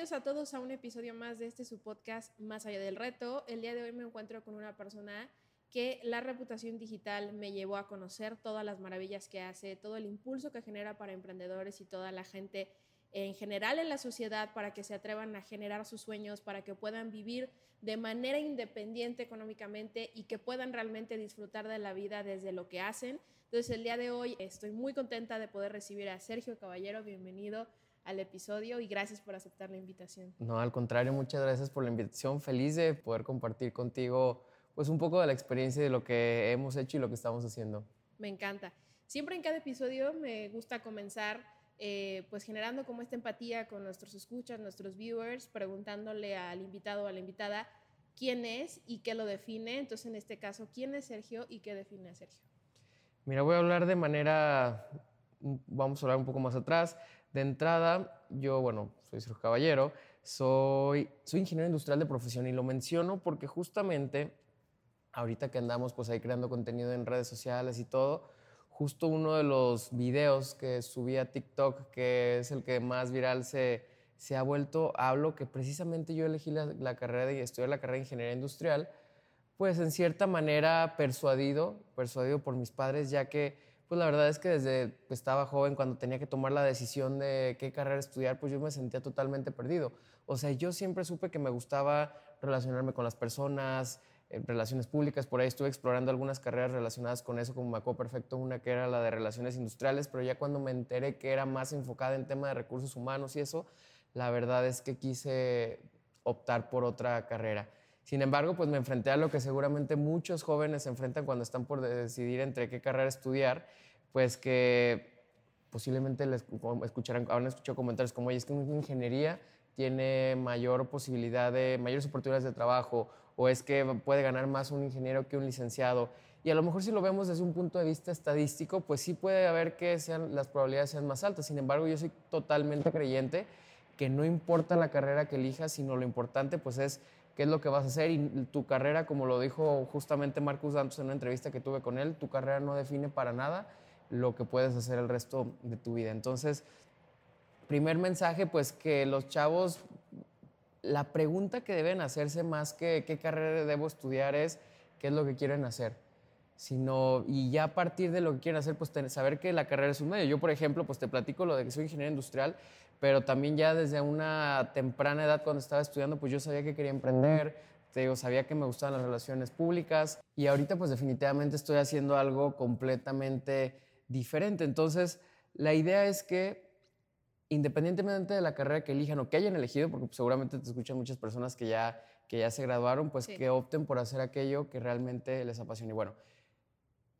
bienvenidos a todos a un episodio más de este su podcast Más allá del reto. El día de hoy me encuentro con una persona que la reputación digital me llevó a conocer todas las maravillas que hace, todo el impulso que genera para emprendedores y toda la gente en general en la sociedad para que se atrevan a generar sus sueños, para que puedan vivir de manera independiente económicamente y que puedan realmente disfrutar de la vida desde lo que hacen. Entonces el día de hoy estoy muy contenta de poder recibir a Sergio Caballero, bienvenido al episodio y gracias por aceptar la invitación. No, al contrario, muchas gracias por la invitación. Feliz de poder compartir contigo pues un poco de la experiencia de lo que hemos hecho y lo que estamos haciendo. Me encanta. Siempre en cada episodio me gusta comenzar eh, pues generando como esta empatía con nuestros escuchas, nuestros viewers, preguntándole al invitado o a la invitada quién es y qué lo define. Entonces, en este caso, ¿quién es Sergio y qué define a Sergio? Mira, voy a hablar de manera, vamos a hablar un poco más atrás. De entrada, yo, bueno, soy Sergio Caballero, soy, soy ingeniero industrial de profesión y lo menciono porque justamente ahorita que andamos pues ahí creando contenido en redes sociales y todo, justo uno de los videos que subí a TikTok, que es el que más viral se, se ha vuelto, hablo que precisamente yo elegí la, carrera de estudiar la carrera de ingeniería industrial, pues en cierta manera persuadido, persuadido por mis padres, ya que pues la verdad es que desde que estaba joven, cuando tenía que tomar la decisión de qué carrera estudiar, pues yo me sentía totalmente perdido. O sea, yo siempre supe que me gustaba relacionarme con las personas, en relaciones públicas, por ahí estuve explorando algunas carreras relacionadas con eso, como me acuerdo perfecto una que era la de relaciones industriales, pero ya cuando me enteré que era más enfocada en tema de recursos humanos y eso, la verdad es que quise optar por otra carrera. Sin embargo, pues me enfrenté a lo que seguramente muchos jóvenes se enfrentan cuando están por decidir entre qué carrera estudiar, pues que posiblemente les escucharán, habrán escuchado comentarios como, oye, es que una ingeniería tiene mayor posibilidad de, mayores oportunidades de trabajo, o es que puede ganar más un ingeniero que un licenciado. Y a lo mejor si lo vemos desde un punto de vista estadístico, pues sí puede haber que sean, las probabilidades sean más altas. Sin embargo, yo soy totalmente creyente que no importa la carrera que elijas, sino lo importante pues es qué es lo que vas a hacer y tu carrera, como lo dijo justamente Marcus Dantos en una entrevista que tuve con él, tu carrera no define para nada lo que puedes hacer el resto de tu vida. Entonces, primer mensaje, pues que los chavos, la pregunta que deben hacerse más que qué carrera debo estudiar es qué es lo que quieren hacer. Sino, y ya a partir de lo que quieren hacer, pues saber que la carrera es un medio. Yo, por ejemplo, pues te platico lo de que soy ingeniero industrial, pero también ya desde una temprana edad cuando estaba estudiando, pues yo sabía que quería emprender, te digo, sabía que me gustaban las relaciones públicas y ahorita pues definitivamente estoy haciendo algo completamente diferente. Entonces, la idea es que independientemente de la carrera que elijan o que hayan elegido, porque seguramente te escuchan muchas personas que ya, que ya se graduaron, pues que opten por hacer aquello que realmente les apasiona. Y bueno,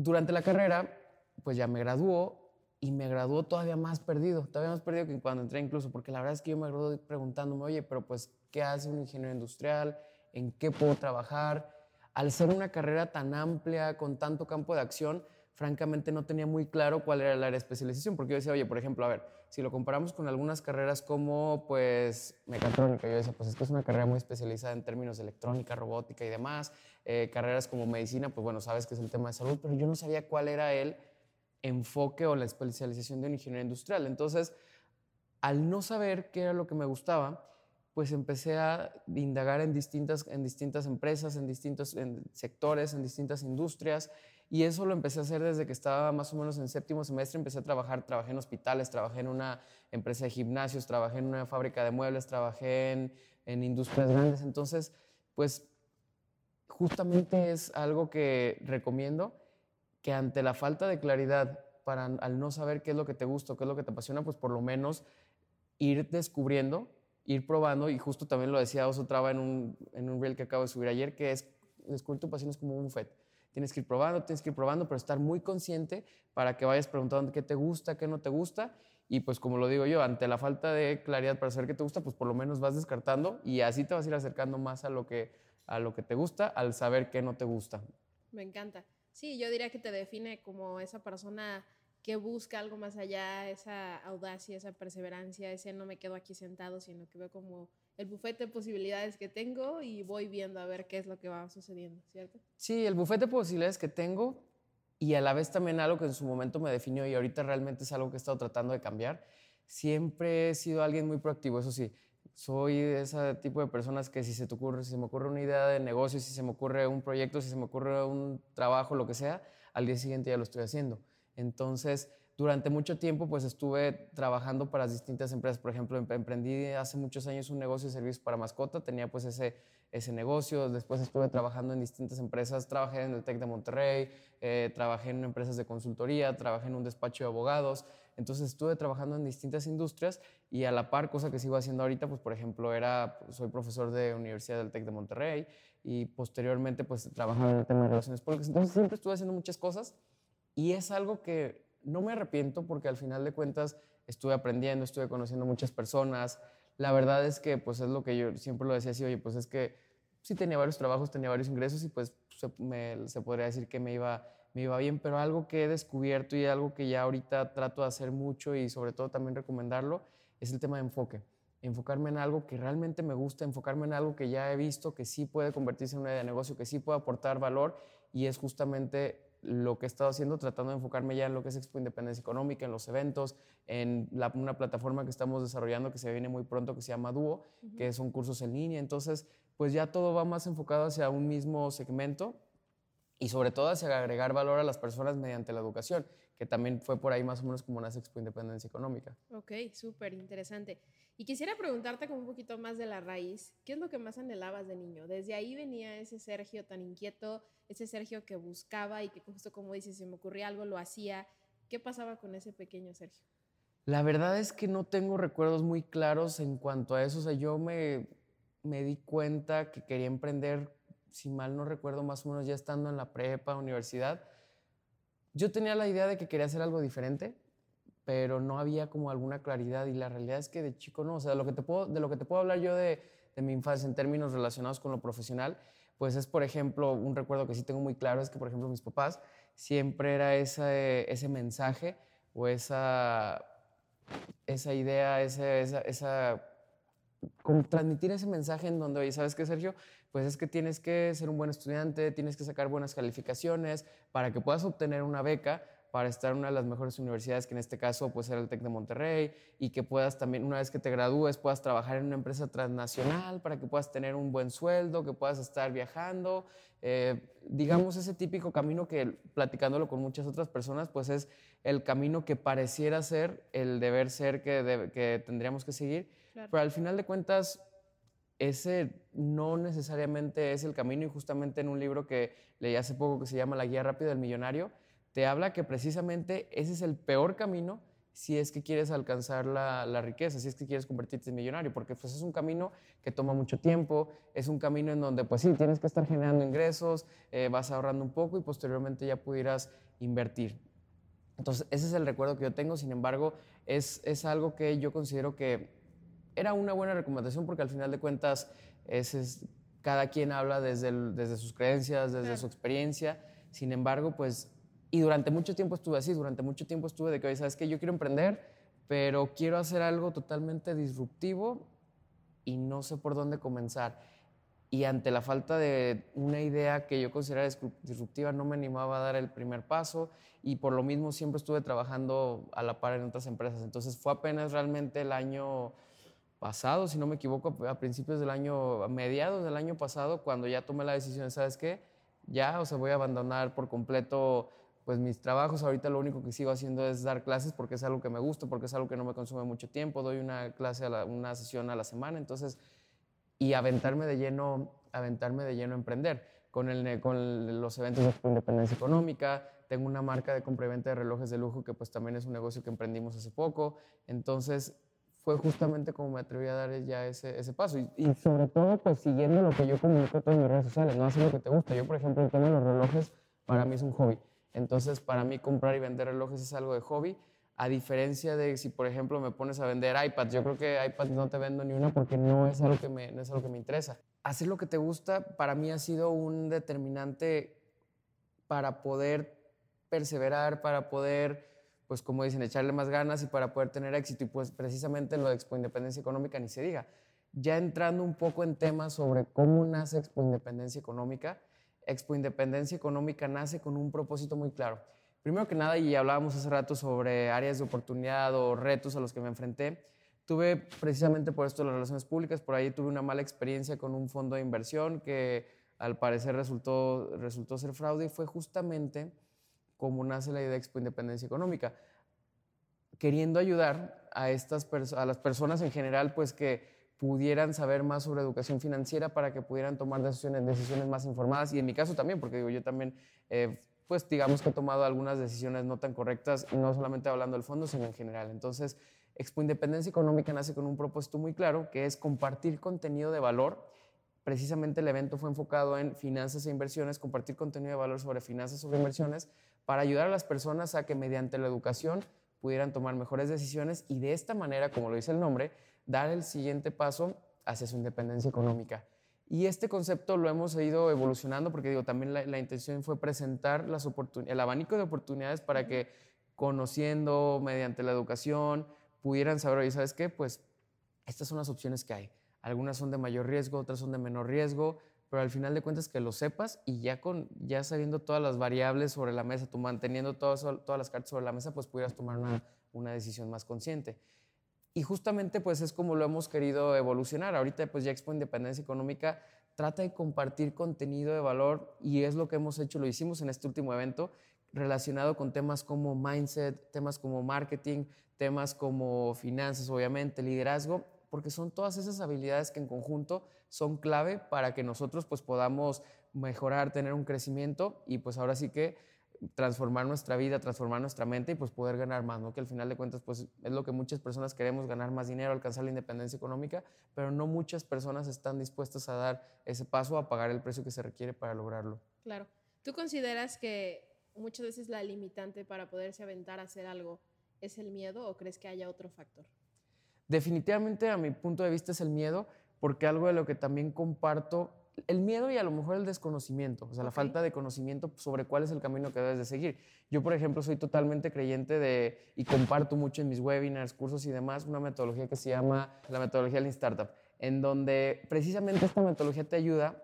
durante la carrera, pues ya me graduó y me graduó todavía más perdido, todavía más perdido que cuando entré incluso, porque la verdad es que yo me gradué preguntándome, oye, pero pues, ¿qué hace un ingeniero industrial? ¿En qué puedo trabajar? Al ser una carrera tan amplia, con tanto campo de acción, francamente no tenía muy claro cuál era el área de especialización, porque yo decía, oye, por ejemplo, a ver, si lo comparamos con algunas carreras como, pues, mecatrónica, yo decía, pues, esto es una carrera muy especializada en términos de electrónica, robótica y demás, eh, carreras como medicina, pues, bueno, sabes que es el tema de salud, pero yo no sabía cuál era el enfoque o la especialización de un ingeniero industrial. Entonces, al no saber qué era lo que me gustaba, pues empecé a indagar en distintas, en distintas empresas, en distintos sectores, en distintas industrias, y eso lo empecé a hacer desde que estaba más o menos en séptimo semestre, empecé a trabajar, trabajé en hospitales, trabajé en una empresa de gimnasios, trabajé en una fábrica de muebles, trabajé en, industrias grandes, entonces, pues justamente es algo que recomiendo que ante la falta de claridad, para, al no saber qué es lo que te gusta, qué es lo que te apasiona, pues por lo menos ir descubriendo, ir probando, y justo también lo decía Oso Traba en un, en un reel que acabo de subir ayer, que es descubrir tu pasión es como un buffet. Tienes que ir probando, tienes que ir probando, pero estar muy consciente para que vayas preguntando qué te gusta, qué no te gusta, y pues como lo digo yo, ante la falta de claridad para saber qué te gusta, pues por lo menos vas descartando y así te vas a ir acercando más a lo que, a lo que te gusta al saber qué no te gusta. Me encanta. Sí, yo diría que te define como esa persona que busca algo más allá, esa audacia, esa perseverancia, ese no me quedo aquí sentado, sino que veo como el bufete de posibilidades que tengo y voy viendo a ver qué es lo que va sucediendo, ¿cierto? Sí, el bufete de posibilidades que tengo y a la vez también algo que en su momento me definió y ahorita realmente es algo que he estado tratando de cambiar. Siempre he sido alguien muy proactivo, eso sí. Soy ese tipo de personas que si se te ocurre, si se me ocurre una idea de negocio, si se me ocurre un proyecto, si se me ocurre un trabajo, lo que sea, al día siguiente ya lo estoy haciendo. Entonces, durante mucho tiempo, pues estuve trabajando para distintas empresas. Por ejemplo, emprendí hace muchos años un negocio de servicios para mascota, tenía pues ese, ese negocio. Después estuve trabajando en distintas empresas, trabajé en el TEC de Monterrey, eh, trabajé en empresas de consultoría, trabajé en un despacho de abogados. Entonces estuve trabajando en distintas industrias y a la par, cosa que sigo haciendo ahorita, pues por ejemplo, era, soy profesor de Universidad del TEC de Monterrey y posteriormente pues trabajaba en el tema de relaciones públicas. Entonces siempre estuve haciendo muchas cosas y es algo que no me arrepiento porque al final de cuentas estuve aprendiendo, estuve conociendo muchas personas. La verdad es que pues es lo que yo siempre lo decía así, oye, pues es que sí tenía varios trabajos, tenía varios ingresos y pues se, se podría decir que me iba, me iba bien, pero algo que he descubierto y algo que ya ahorita trato de hacer mucho y sobre todo también recomendarlo es el tema de enfoque. Enfocarme en algo que realmente me gusta, enfocarme en algo que ya he visto que sí puede convertirse en una idea de negocio, que sí puede aportar valor y es justamente lo que he estado haciendo, tratando de enfocarme ya en lo que es Expo Independencia Económica, en los eventos, en una plataforma que estamos desarrollando que se viene muy pronto que se llama Duo, que son cursos en línea. Entonces, pues ya todo va más enfocado hacia un mismo segmento y sobre todo hacia agregar valor a las personas mediante la educación, que también fue por ahí más o menos como nace Expo Independencia Económica. Ok, súper interesante. Y quisiera preguntarte como un poquito más de la raíz, ¿qué es lo que más anhelabas de niño? Desde ahí venía ese Sergio tan inquieto, ese Sergio que buscaba y que justo como dices, si me ocurría algo, lo hacía. ¿Qué pasaba con ese pequeño Sergio? La verdad es que no tengo recuerdos muy claros en cuanto a eso. O sea, yo me, me di cuenta que quería emprender, si mal no recuerdo, más o menos ya estando en la prepa, universidad. Yo tenía la idea de que quería hacer algo diferente pero no había como alguna claridad y la realidad es que de chico no, o sea, de lo que te puedo, de lo que te puedo hablar yo de, de mi infancia en términos relacionados con lo profesional, pues es, por ejemplo, un recuerdo que sí tengo muy claro, es que, por ejemplo, mis papás siempre era ese, ese mensaje o esa, esa idea, esa, esa, esa transmitir ese mensaje en donde, oye, ¿sabes qué, Sergio? Pues es que tienes que ser un buen estudiante, tienes que sacar buenas calificaciones para que puedas obtener una beca, para estar en una de las mejores universidades, que en este caso pues era el TEC de Monterrey, y que puedas también, una vez que te gradúes, puedas trabajar en una empresa transnacional para que puedas tener un buen sueldo, que puedas estar viajando. Eh, digamos, ese típico camino que, platicándolo con muchas otras personas, pues es el camino que pareciera ser el deber ser que, que tendríamos que seguir, pero al final de cuentas ese no necesariamente es el camino y justamente en un libro que leí hace poco que se llama La Guía Rápida del Millonario, te habla que precisamente ese es el peor camino si es que quieres alcanzar la, riqueza, si es que quieres convertirte en millonario, porque pues es un camino que toma mucho tiempo, es un camino en donde pues sí, tienes que estar generando ingresos, eh, vas ahorrando un poco y posteriormente ya pudieras invertir. Entonces, ese es el recuerdo que yo tengo, sin embargo, es, es algo que yo considero que era una buena recomendación porque al final de cuentas es, cada quien habla desde, desde sus creencias, desde su experiencia, sin embargo, pues y durante mucho tiempo estuve así, durante mucho tiempo estuve de que, ¿sabes qué? Yo quiero emprender, pero quiero hacer algo totalmente disruptivo y no sé por dónde comenzar. Y ante la falta de una idea que yo considerara disruptiva, no me animaba a dar el primer paso y por lo mismo siempre estuve trabajando a la par en otras empresas. Entonces fue apenas realmente el año pasado, si no me equivoco, a principios del año, a mediados del año pasado, cuando ya tomé la decisión, ¿sabes qué? Ya, o sea, voy a abandonar por completo pues mis trabajos ahorita lo único que sigo haciendo es dar clases porque es algo que me gusta, porque es algo que no me consume mucho tiempo, doy una clase, a una sesión a la semana, entonces, y aventarme de lleno, aventarme de lleno a emprender. Con, el, con los eventos de independencia económica, tengo una marca de compra y venta de relojes de lujo que pues también es un negocio que emprendimos hace poco, entonces fue justamente como me atreví a dar ya ese, ese paso. Y, y, sobre todo, pues siguiendo lo que yo comunico en todas mis redes sociales, no hacer lo que te gusta. Yo, por ejemplo, el tema de los relojes para mí es un hobby. Entonces, para mí comprar y vender relojes es algo de hobby. A diferencia de si, por ejemplo, me pones a vender iPads, yo creo que iPads no te vendo ni una porque no es algo que me, no es algo que me interesa. Hacer lo que te gusta para mí ha sido un determinante para poder perseverar, para poder, pues como dicen, echarle más ganas y para poder tener éxito. Y pues precisamente lo de Expo Independencia Económica ni se diga. Ya entrando un poco en temas sobre cómo nace Expo Independencia Económica, Expo Independencia Económica nace con un propósito muy claro. Primero que nada, y hablábamos hace rato sobre áreas de oportunidad o retos a los que me enfrenté, tuve precisamente por esto las relaciones públicas, por ahí tuve una mala experiencia con un fondo de inversión que al parecer resultó, resultó ser fraude y fue justamente como nace la idea de Expo Independencia Económica, queriendo ayudar a, estas a las personas en general, pues que pudieran saber más sobre educación financiera para que pudieran tomar decisiones, decisiones más informadas y en mi caso también, porque digo, yo también, eh, pues digamos que he tomado algunas decisiones no tan correctas, no solamente hablando del fondo, sino en general. Entonces, Expo Independencia Económica nace con un propósito muy claro, que es compartir contenido de valor. Precisamente el evento fue enfocado en finanzas e inversiones, compartir contenido de valor sobre finanzas sobre inversiones, para ayudar a las personas a que mediante la educación pudieran tomar mejores decisiones y de esta manera, como lo dice el nombre, dar el siguiente paso hacia su independencia económica. Y este concepto lo hemos ido evolucionando porque digo, también la, intención fue presentar las el abanico de oportunidades para que conociendo mediante la educación pudieran saber, oye, ¿sabes qué? Pues estas son las opciones que hay. Algunas son de mayor riesgo, otras son de menor riesgo, pero al final de cuentas que lo sepas y ya, con, ya sabiendo todas las variables sobre la mesa, tú manteniendo todas, todas las cartas sobre la mesa, pues pudieras tomar una, una decisión más consciente. Y justamente pues es como lo hemos querido evolucionar. Ahorita pues ya Expo Independencia Económica trata de compartir contenido de valor y es lo que hemos hecho, lo hicimos en este último evento relacionado con temas como mindset, temas como marketing, temas como finanzas, obviamente, liderazgo, porque son todas esas habilidades que en conjunto son clave para que nosotros pues podamos mejorar, tener un crecimiento y pues ahora sí que transformar nuestra vida, transformar nuestra mente y pues poder ganar más, ¿no? Que al final de cuentas pues es lo que muchas personas queremos, ganar más dinero, alcanzar la independencia económica, pero no muchas personas están dispuestas a dar ese paso, a pagar el precio que se requiere para lograrlo. Claro. ¿Tú consideras que muchas veces la limitante para poderse aventar a hacer algo es el miedo o crees que haya otro factor? Definitivamente a mi punto de vista es el miedo, porque algo de lo que también comparto el miedo y a lo mejor el desconocimiento, o sea, la falta de conocimiento sobre cuál es el camino que debes de seguir. Yo, por ejemplo, soy totalmente creyente de, y comparto mucho en mis webinars, cursos y demás, una metodología que se llama la metodología Lean Startup, en donde precisamente esta metodología te ayuda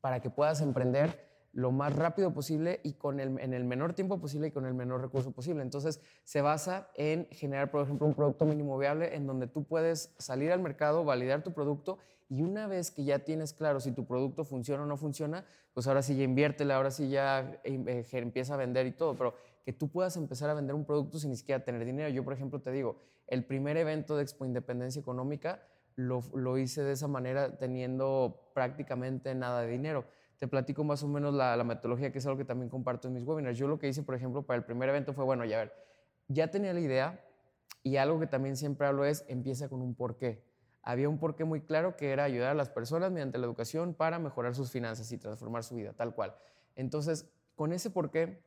para que puedas emprender lo más rápido posible y con el, en el menor tiempo posible y con el menor recurso posible. Entonces, se basa en generar, por ejemplo, un producto mínimo viable en donde tú puedes salir al mercado, validar tu producto y una vez que ya tienes claro si tu producto funciona o no funciona, pues ahora sí ya inviértela, ahora sí ya eh, empieza a vender y todo, pero que tú puedas empezar a vender un producto sin ni siquiera tener dinero. Yo, por ejemplo, te digo, el primer evento de Expo Independencia Económica lo, lo hice de esa manera teniendo prácticamente nada de dinero te platico más o menos la, la, metodología, que es algo que también comparto en mis webinars. Yo lo que hice, por ejemplo, para el primer evento fue, bueno, ya ver, ya tenía la idea y algo que también siempre hablo es, empieza con un porqué había un porqué muy claro que era ayudar a las personas mediante la educación para mejorar sus finanzas y transformar su vida, tal cual. Entonces, con ese porqué,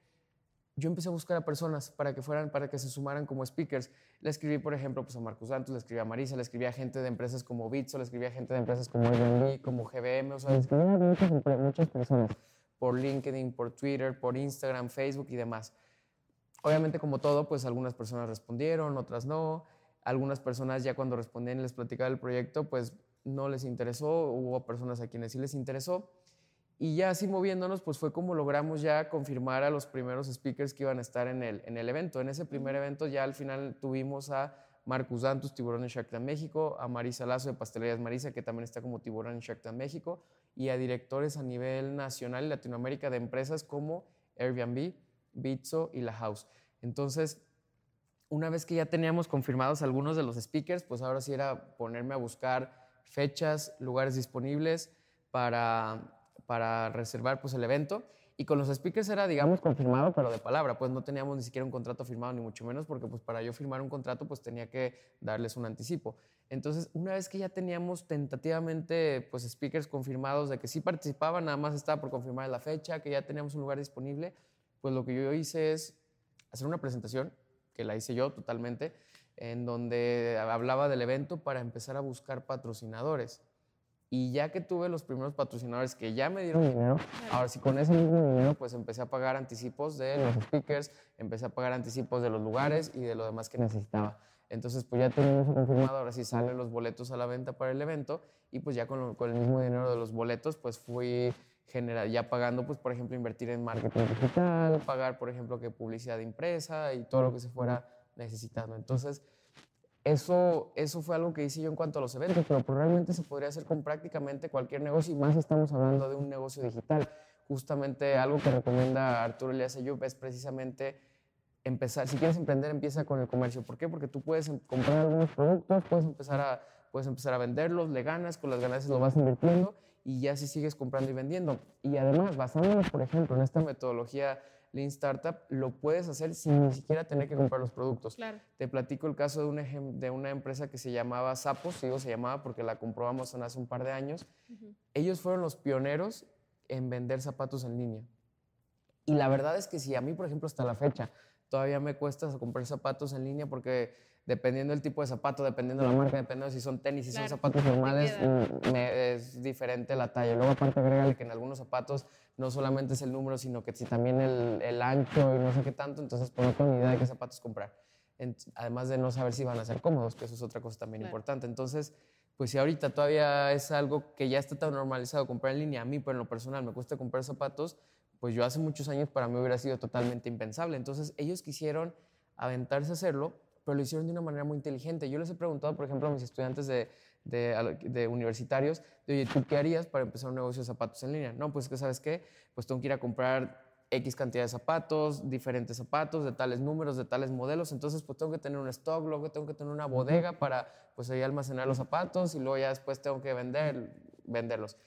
yo empecé a buscar a personas para que fueran, para que se sumaran como speakers. Le escribí, por ejemplo, pues a Marcos Santos, le escribí a Marisa, le escribí a gente de empresas como Bitso, le escribí a gente de empresas como Airbnb, como GBM, o sea, le escribí a muchas, muchas personas por LinkedIn, por Twitter, por Instagram, Facebook y demás. Obviamente, como todo, pues algunas personas respondieron, otras no. Algunas personas ya cuando respondían y les platicaba el proyecto, pues no les interesó, hubo personas a quienes sí les interesó. Y ya así moviéndonos, pues fue como logramos ya confirmar a los primeros speakers que iban a estar en el, en el evento. En ese primer evento ya al final tuvimos a Marcus Dantus, Tiburón en Shark Tank México, a Marisa Lazo de Pastelerías Marisa, que también está como Tiburón en Shark Tank México, y a directores a nivel nacional y Latinoamérica de empresas como Airbnb, Bitso y La House. Entonces, una vez que ya teníamos confirmados algunos de los speakers, pues ahora sí era ponerme a buscar fechas, lugares disponibles para, para reservar pues el evento. Y con los speakers era, digamos, confirmado, pero de palabra, pues no teníamos ni siquiera un contrato firmado, ni mucho menos, porque pues para yo firmar un contrato, pues tenía que darles un anticipo. Entonces, una vez que ya teníamos tentativamente, pues, speakers confirmados de que sí participaban, nada más estaba por confirmar la fecha, que ya teníamos un lugar disponible, pues lo que yo hice es hacer una presentación que la hice yo totalmente, en donde hablaba del evento para empezar a buscar patrocinadores. Y ya que tuve los primeros patrocinadores que ya me dieron dinero, ahora sí con ese mismo dinero pues empecé a pagar anticipos de los speakers, empecé a pagar anticipos de los lugares y de lo demás que necesitaba. Entonces pues ya tenía eso confirmado, ahora sí salen los boletos a la venta para el evento y pues ya con, con el mismo dinero de los boletos pues fui generar, ya pagando pues por ejemplo invertir en marketing digital, pagar por ejemplo que publicidad impresa y todo lo que se fuera necesitando. Entonces eso, eso fue algo que hice yo en cuanto a los eventos, pero probablemente se podría hacer con prácticamente cualquier negocio y más estamos hablando de un negocio digital. Justamente algo que recomienda Arturo Elias Ayub es precisamente empezar, si quieres emprender, empieza con el comercio. ¿Por qué? Porque tú puedes em, comprar algunos productos, puedes empezar a, puedes empezar a venderlos, le ganas, con las ganancias lo vas invirtiendo y ya si sigues comprando y vendiendo. Y además, basándonos, por ejemplo, en esta metodología Lean Startup, lo puedes hacer sin ni siquiera tener que comprar los productos. Claro. Te platico el caso de, un de una empresa que se llamaba Sapos, digo se llamaba porque la comprobamos hace un par de años. Ellos fueron los pioneros en vender zapatos en línea. Y la verdad es que si a mí, por ejemplo, hasta la fecha, todavía me cuesta comprar zapatos en línea porque dependiendo del tipo de zapato, dependiendo de la marca, dependiendo si son tenis, si son zapatos normales, mm, es diferente la talla. Luego aparte agrégale que en algunos zapatos no solamente es el número, sino que si también el, el ancho y no sé qué tanto, entonces pues no tengo ni idea de qué zapatos comprar. además de no saber si van a ser cómodos, que eso es otra cosa también importante. Entonces, pues si ahorita todavía es algo que ya está tan normalizado comprar en línea, a mí, pero en lo personal me cuesta comprar zapatos, pues yo hace muchos años para mí hubiera sido totalmente impensable. Entonces ellos quisieron aventarse a hacerlo pero lo hicieron de una manera muy inteligente. Yo les he preguntado, por ejemplo, a mis estudiantes de, de, universitarios, de, oye, ¿tú qué harías para empezar un negocio de zapatos en línea? No, pues que sabes qué, pues tengo que ir a comprar X cantidad de zapatos, diferentes zapatos, de tales números, de tales modelos, entonces pues tengo que tener un stock, luego tengo que tener una bodega para pues ahí almacenar los zapatos y luego ya después tengo que vender, venderlos.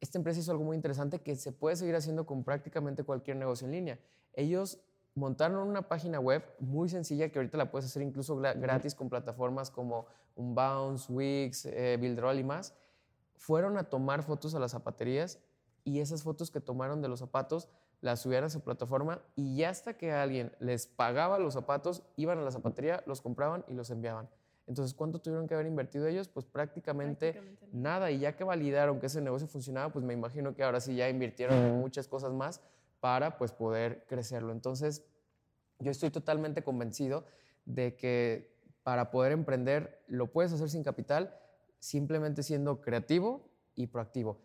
Esta empresa hizo algo muy interesante que se puede seguir haciendo con prácticamente cualquier negocio en línea. Ellos montaron una página web muy sencilla que ahorita la puedes hacer incluso gratis con plataformas como Unbounce, Wix, eh, Buildroll y más. Fueron a tomar fotos a las zapaterías y esas fotos que tomaron de los zapatos las subieron a su plataforma y ya hasta que alguien les pagaba los zapatos, iban a la zapatería, los compraban y los enviaban. Entonces, ¿cuánto tuvieron que haber invertido ellos? Pues prácticamente, nada. Y ya que validaron que ese negocio funcionaba, pues me imagino que ahora sí ya invirtieron en muchas cosas más para pues poder crecerlo. Entonces, yo estoy totalmente convencido de que para poder emprender lo puedes hacer sin capital, simplemente siendo creativo y proactivo.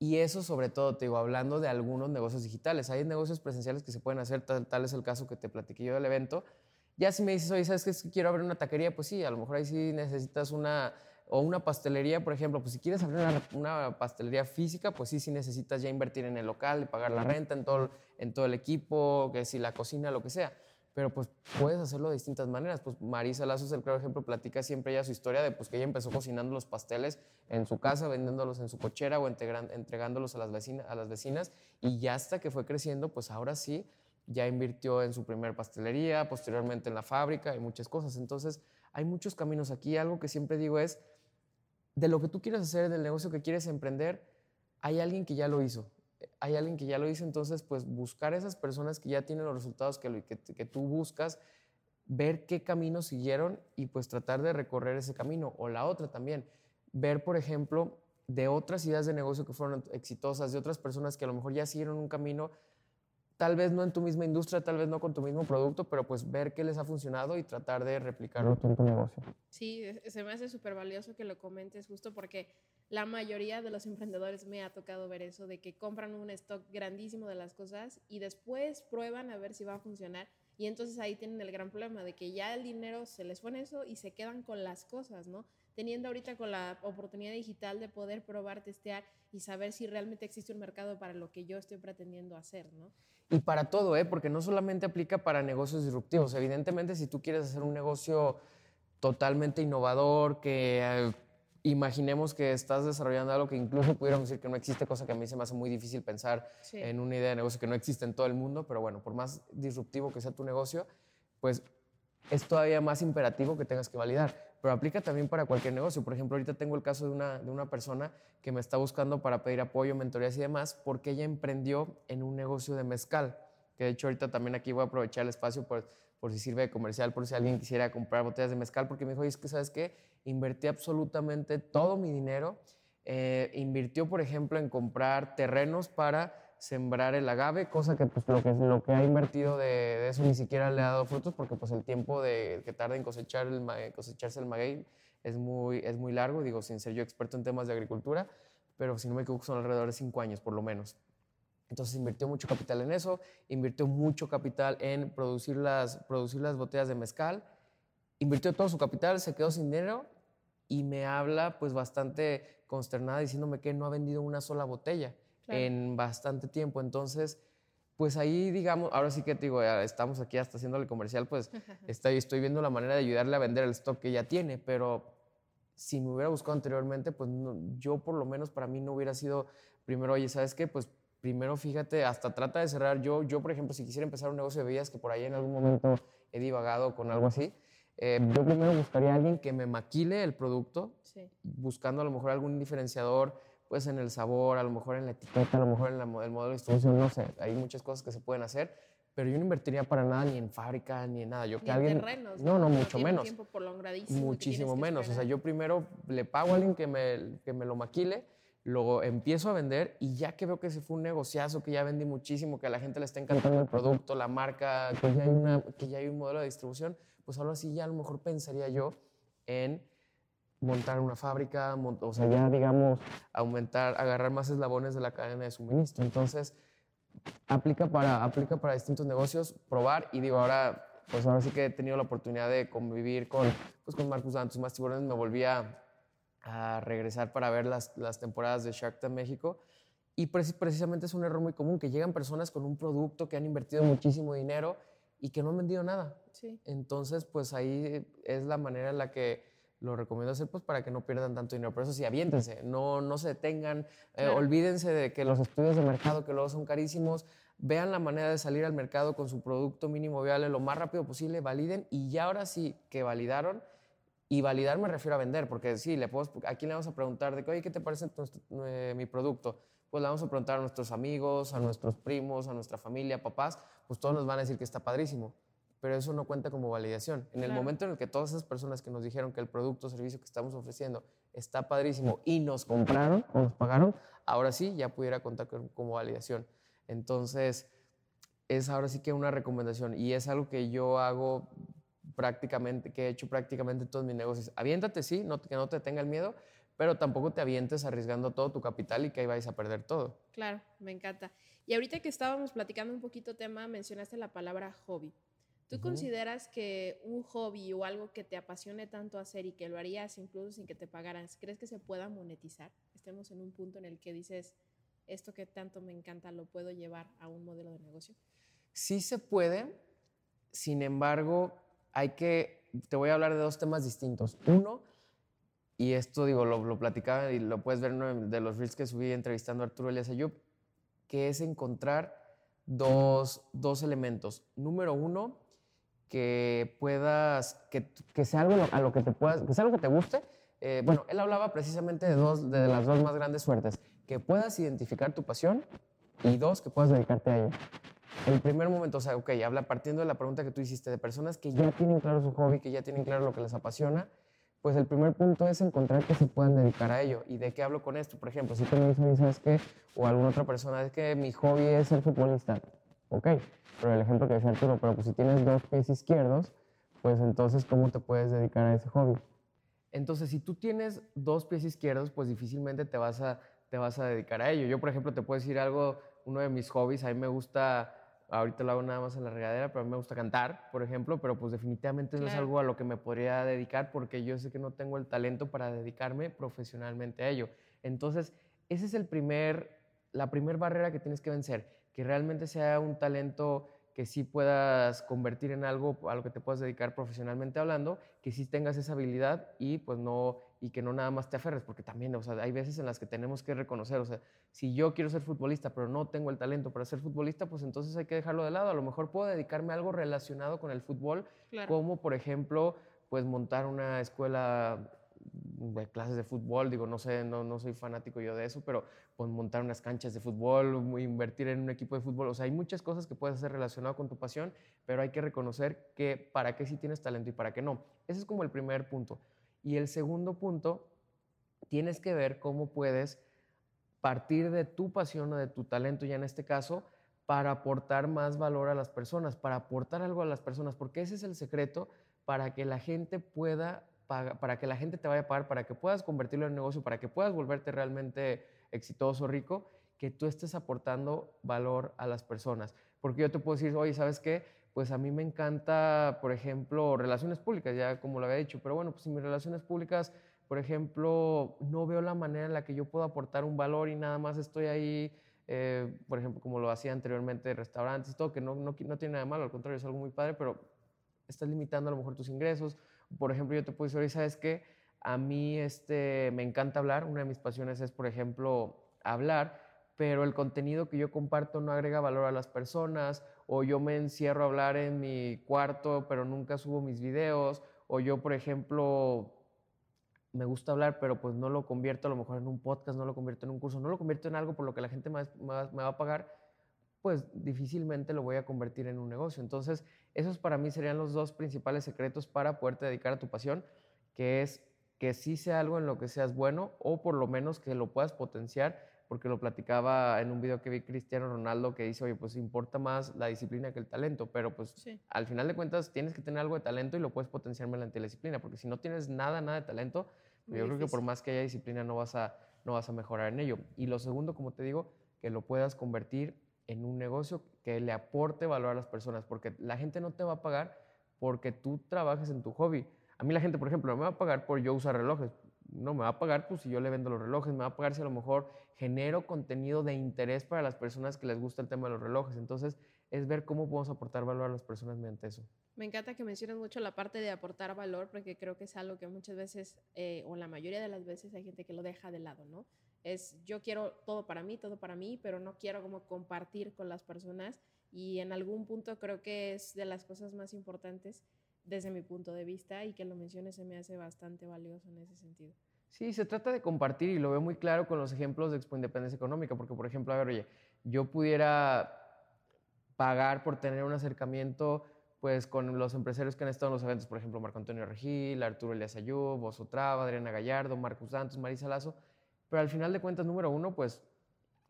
Y eso sobre todo, te digo, hablando de algunos negocios digitales. Hay negocios presenciales que se pueden hacer, tal, tal es el caso que te platiqué yo del evento. Ya si me dices, oye, ¿sabes qué? quiero abrir una taquería, pues sí, a lo mejor ahí sí necesitas una o una pastelería, por ejemplo, pues si quieres abrir una, pastelería física, pues sí, sí necesitas ya invertir en el local pagar la renta en todo, en todo el equipo, que si la cocina, lo que sea. Pero pues puedes hacerlo de distintas maneras. Pues Marisa Lazo es el claro ejemplo, platica siempre ella su historia de pues que ella empezó cocinando los pasteles en su casa, vendiéndolos en su cochera o entregándolos a las, vecinas, a las vecinas y ya hasta que fue creciendo, pues ahora sí, ya invirtió en su primer pastelería, posteriormente en la fábrica y muchas cosas. Entonces, hay muchos caminos aquí. Algo que siempre digo es, de lo que tú quieres hacer, del negocio que quieres emprender, hay alguien que ya lo hizo. Hay alguien que ya lo hizo, entonces pues buscar esas personas que ya tienen los resultados que, que, tú buscas, ver qué camino siguieron y pues tratar de recorrer ese camino. O la otra también, ver por ejemplo de otras ideas de negocio que fueron exitosas, de otras personas que a lo mejor ya siguieron un camino tal vez no en tu misma industria, tal vez no con tu mismo producto, pero pues ver qué les ha funcionado y tratar de replicarlo en tu negocio. Sí, se me hace súper valioso que lo comentes justo porque la mayoría de los emprendedores me ha tocado ver eso, de que compran un stock grandísimo de las cosas y después prueban a ver si va a funcionar. Y entonces ahí tienen el gran problema de que ya el dinero se les fue en eso y se quedan con las cosas, ¿no? Teniendo ahorita con la oportunidad digital de poder probar, testear y saber si realmente existe un mercado para lo que yo estoy pretendiendo hacer, ¿no? Y para todo, ¿eh? porque no solamente aplica para negocios disruptivos. Evidentemente, si tú quieres hacer un negocio totalmente innovador, que eh, imaginemos que estás desarrollando algo que incluso pudiéramos decir que no existe, cosa que a mí se me hace muy difícil pensar en una idea de negocio que no existe en todo el mundo, pero bueno, por más disruptivo que sea tu negocio, pues es todavía más imperativo que tengas que validar pero aplica también para cualquier negocio. Por ejemplo, ahorita tengo el caso de una, de una persona que me está buscando para pedir apoyo, mentorías y demás, porque ella emprendió en un negocio de mezcal, que de hecho ahorita también aquí voy a aprovechar el espacio por, por si sirve de comercial, por si alguien quisiera comprar botellas de mezcal, porque me dijo, es que, ¿sabes qué? Invertí absolutamente todo mi dinero. Eh, invirtió, por ejemplo, en comprar terrenos para sembrar el agave, cosa que pues, lo, que, lo que ha invertido de, eso ni siquiera le ha dado frutos porque pues, el tiempo de, que tarda en cosechar el, cosecharse el maguey es muy, es muy largo, digo, sin ser yo experto en temas de agricultura, pero si no me equivoco son alrededor de cinco años por lo menos. Entonces invirtió mucho capital en eso, invirtió mucho capital en producir las, producir las botellas de mezcal, invirtió todo su capital, se quedó sin dinero y me habla pues bastante consternada diciéndome que no ha vendido una sola botella en bastante tiempo. Entonces, pues ahí, digamos, ahora sí que te digo, estamos aquí hasta haciéndole comercial, pues estoy, estoy viendo la manera de ayudarle a vender el stock que ya tiene, pero si me hubiera buscado anteriormente, pues yo por lo menos para mí no hubiera sido primero, oye, ¿sabes qué? Pues primero fíjate, hasta trata de cerrar. Yo, yo por ejemplo, si quisiera empezar un negocio de bebidas, que por ahí en algún momento he divagado con algo así, eh, yo primero buscaría a alguien que me maquile el producto, buscando a lo mejor algún diferenciador, pues en el sabor, a lo mejor en la etiqueta, a lo mejor en el modelo de distribución, no sé, hay muchas cosas que se pueden hacer, pero yo no invertiría para nada ni en fábrica ni en nada. Yo ni que alguien terrenos, no, no, mucho menos. Tiempo Muchísimo menos, o sea, yo primero le pago a alguien que me, que me lo maquile, luego empiezo a vender y ya que veo que se fue un negociazo, que ya vendí muchísimo, que a la gente le está encantando el producto, la marca, que ya hay, una, que ya hay un modelo de distribución, pues ahora sí ya a lo mejor pensaría yo en montar una fábrica, o sea, ya digamos, aumentar, agarrar más eslabones de la cadena de suministro. Entonces, aplica para, aplica para distintos negocios, probar y digo, ahora, pues ahora sí que he tenido la oportunidad de convivir con, pues con Marcus Dantos, más tiburones, me volví a, regresar para ver las, las, temporadas de Shark Tank México. Y precisamente es un error muy común, que llegan personas con un producto que han invertido muchísimo dinero y que no han vendido nada. Sí. Entonces, pues ahí es la manera en la que lo recomiendo hacer pues para que no pierdan tanto dinero. Por eso sí, aviéntense, no, no se detengan, eh, olvídense de que los estudios de mercado, que luego son carísimos, vean la manera de salir al mercado con su producto mínimo viable lo más rápido posible, validen y ya ahora sí que validaron, y validar me refiero a vender, porque sí, le puedo, ¿a quién le vamos a preguntar de que, oye, ¿qué te parece eh, mi producto? Pues le vamos a preguntar a nuestros amigos, a nuestros primos, a nuestra familia, papás, pues todos nos van a decir que está padrísimo pero eso no cuenta como validación. En el momento en el que todas esas personas que nos dijeron que el producto o servicio que estamos ofreciendo está padrísimo y nos compraron o nos pagaron, ahora sí ya pudiera contar como validación. Entonces, es ahora sí que una recomendación y es algo que yo hago prácticamente, que he hecho prácticamente en todos mis negocios. Aviéntate, sí, no, que no te tenga el miedo, pero tampoco te avientes arriesgando todo tu capital y que ahí vais a perder todo. Claro, me encanta. Y ahorita que estábamos platicando un poquito tema, mencionaste la palabra hobby. ¿Tú consideras que un hobby o algo que te apasione tanto hacer y que lo harías incluso sin que te pagaran, crees que se pueda monetizar? Estemos en un punto en el que dices, esto que tanto me encanta lo puedo llevar a un modelo de negocio. Sí se puede, sin embargo, hay que, te voy a hablar de dos temas distintos. Uno, y esto digo, lo, lo platicaba y lo puedes ver en uno de los reels que subí entrevistando a Arturo Elias Ayub, que es encontrar dos, dos elementos. Número uno, que puedas, que, que, sea algo a lo que te puedas, que sea algo que te guste. Eh, bueno, él hablaba precisamente de, dos, de las dos más grandes suertes, que puedas identificar tu pasión y dos, que puedas dedicarte a ella. El primer momento, o sea, ok, habla partiendo de la pregunta que tú hiciste, de personas que ya tienen claro su hobby, que ya tienen claro lo que les apasiona, pues el primer punto es encontrar que se puedan dedicar a ello. ¿Y de qué hablo con esto? Por ejemplo, si tú me dices, ¿sabes qué? O alguna otra persona, es que mi hobby es ser futbolista. Ok, pero el ejemplo que decía Arturo, pero pues si tienes dos pies izquierdos, pues entonces, ¿cómo te puedes dedicar a ese hobby? Entonces, si tú tienes dos pies izquierdos, pues difícilmente te vas a, te vas a dedicar a ello. Yo, por ejemplo, te puedo decir algo, uno de mis hobbies, a mí me gusta, ahorita lo hago nada más en la regadera, pero a mí me gusta cantar, por ejemplo, pero pues definitivamente no es algo a lo que me podría dedicar porque yo sé que no tengo el talento para dedicarme profesionalmente a ello. Entonces, esa es el primer, la primera barrera que tienes que vencer, que realmente sea un talento que sí puedas convertir en algo a lo que te puedas dedicar profesionalmente hablando, que sí tengas esa habilidad y pues no y que no nada más te aferres, porque también, o sea, hay veces en las que tenemos que reconocer, o sea, si yo quiero ser futbolista, pero no tengo el talento para ser futbolista, pues entonces hay que dejarlo de lado. A lo mejor puedo dedicarme a algo relacionado con el fútbol, como por ejemplo, pues montar una escuela de clases de fútbol, digo, no sé, no, no soy fanático yo de eso, pero pues montar unas canchas de fútbol, invertir en un equipo de fútbol, o sea, hay muchas cosas que puedes hacer relacionado con tu pasión, pero hay que reconocer que para qué sí tienes talento y para qué no. Ese es como el primer punto. Y el segundo punto, tienes que ver cómo puedes partir de tu pasión o de tu talento, ya en este caso, para aportar más valor a las personas, para aportar algo a las personas, porque ese es el secreto para que la gente pueda para que la gente te vaya a pagar, para que puedas convertirlo en negocio, para que puedas volverte realmente exitoso, rico, que tú estés aportando valor a las personas. Porque yo te puedo decir, oye, ¿sabes qué? Pues a mí me encanta, por ejemplo, relaciones públicas, ya como lo había dicho, pero bueno, pues si mis relaciones públicas, por ejemplo, no veo la manera en la que yo puedo aportar un valor y nada más estoy ahí, eh, por ejemplo, como lo hacía anteriormente, restaurantes, todo, que no, no tiene nada malo, al contrario, es algo muy padre, pero estás limitando a lo mejor tus ingresos por ejemplo, yo te puedo decir, ¿sabes qué? A mí este, me encanta hablar, una de mis pasiones es, por ejemplo, hablar, pero el contenido que yo comparto no agrega valor a las personas, o yo me encierro a hablar en mi cuarto, pero nunca subo mis videos, o yo, por ejemplo, me gusta hablar, pero pues no lo convierto a lo mejor en un podcast, no lo convierto en un curso, no lo convierto en algo por lo que la gente me va a pagar, pues difícilmente lo voy a convertir en un negocio. Entonces, esos para mí serían los dos principales secretos para poderte dedicar a tu pasión, que es que sí sea algo en lo que seas bueno o por lo menos que lo puedas potenciar, porque lo platicaba en un video que vi Cristiano Ronaldo que dice, oye, pues importa más la disciplina que el talento, pero pues al final de cuentas tienes que tener algo de talento y lo puedes potenciar mediante la disciplina, porque si no tienes nada, nada de talento, yo creo que por más que haya disciplina no vas, a, no vas a mejorar en ello. Y lo segundo, como te digo, que lo puedas convertir en un negocio que le aporte valor a las personas, porque la gente no te va a pagar porque tú trabajes en tu hobby. A mí la gente, por ejemplo, no me va a pagar por yo usar relojes. No, me va a pagar pues si yo le vendo los relojes, me va a pagar si a lo mejor genero contenido de interés para las personas que les gusta el tema de los relojes. Entonces, es ver cómo podemos aportar valor a las personas mediante eso. Me encanta que menciones mucho la parte de aportar valor, porque creo que es algo que muchas veces, eh, o la mayoría de las veces, hay gente que lo deja de lado, ¿no? Es yo quiero todo para mí, todo para mí, pero no quiero como compartir con las personas y en algún punto creo que es de las cosas más importantes desde mi punto de vista y que lo menciones se me hace bastante valioso en ese sentido. Sí, se trata de compartir y lo veo muy claro con los ejemplos de Expo Independencia Económica, porque por ejemplo, a ver, oye, yo pudiera pagar por tener un acercamiento pues con los empresarios que han estado en los eventos, por ejemplo, Marco Antonio Regil, Arturo Elias Ayub, Bozo Traba, Adriana Gallardo, Marcus Santos, Marisa Lazo, pero al final de cuentas, número uno, pues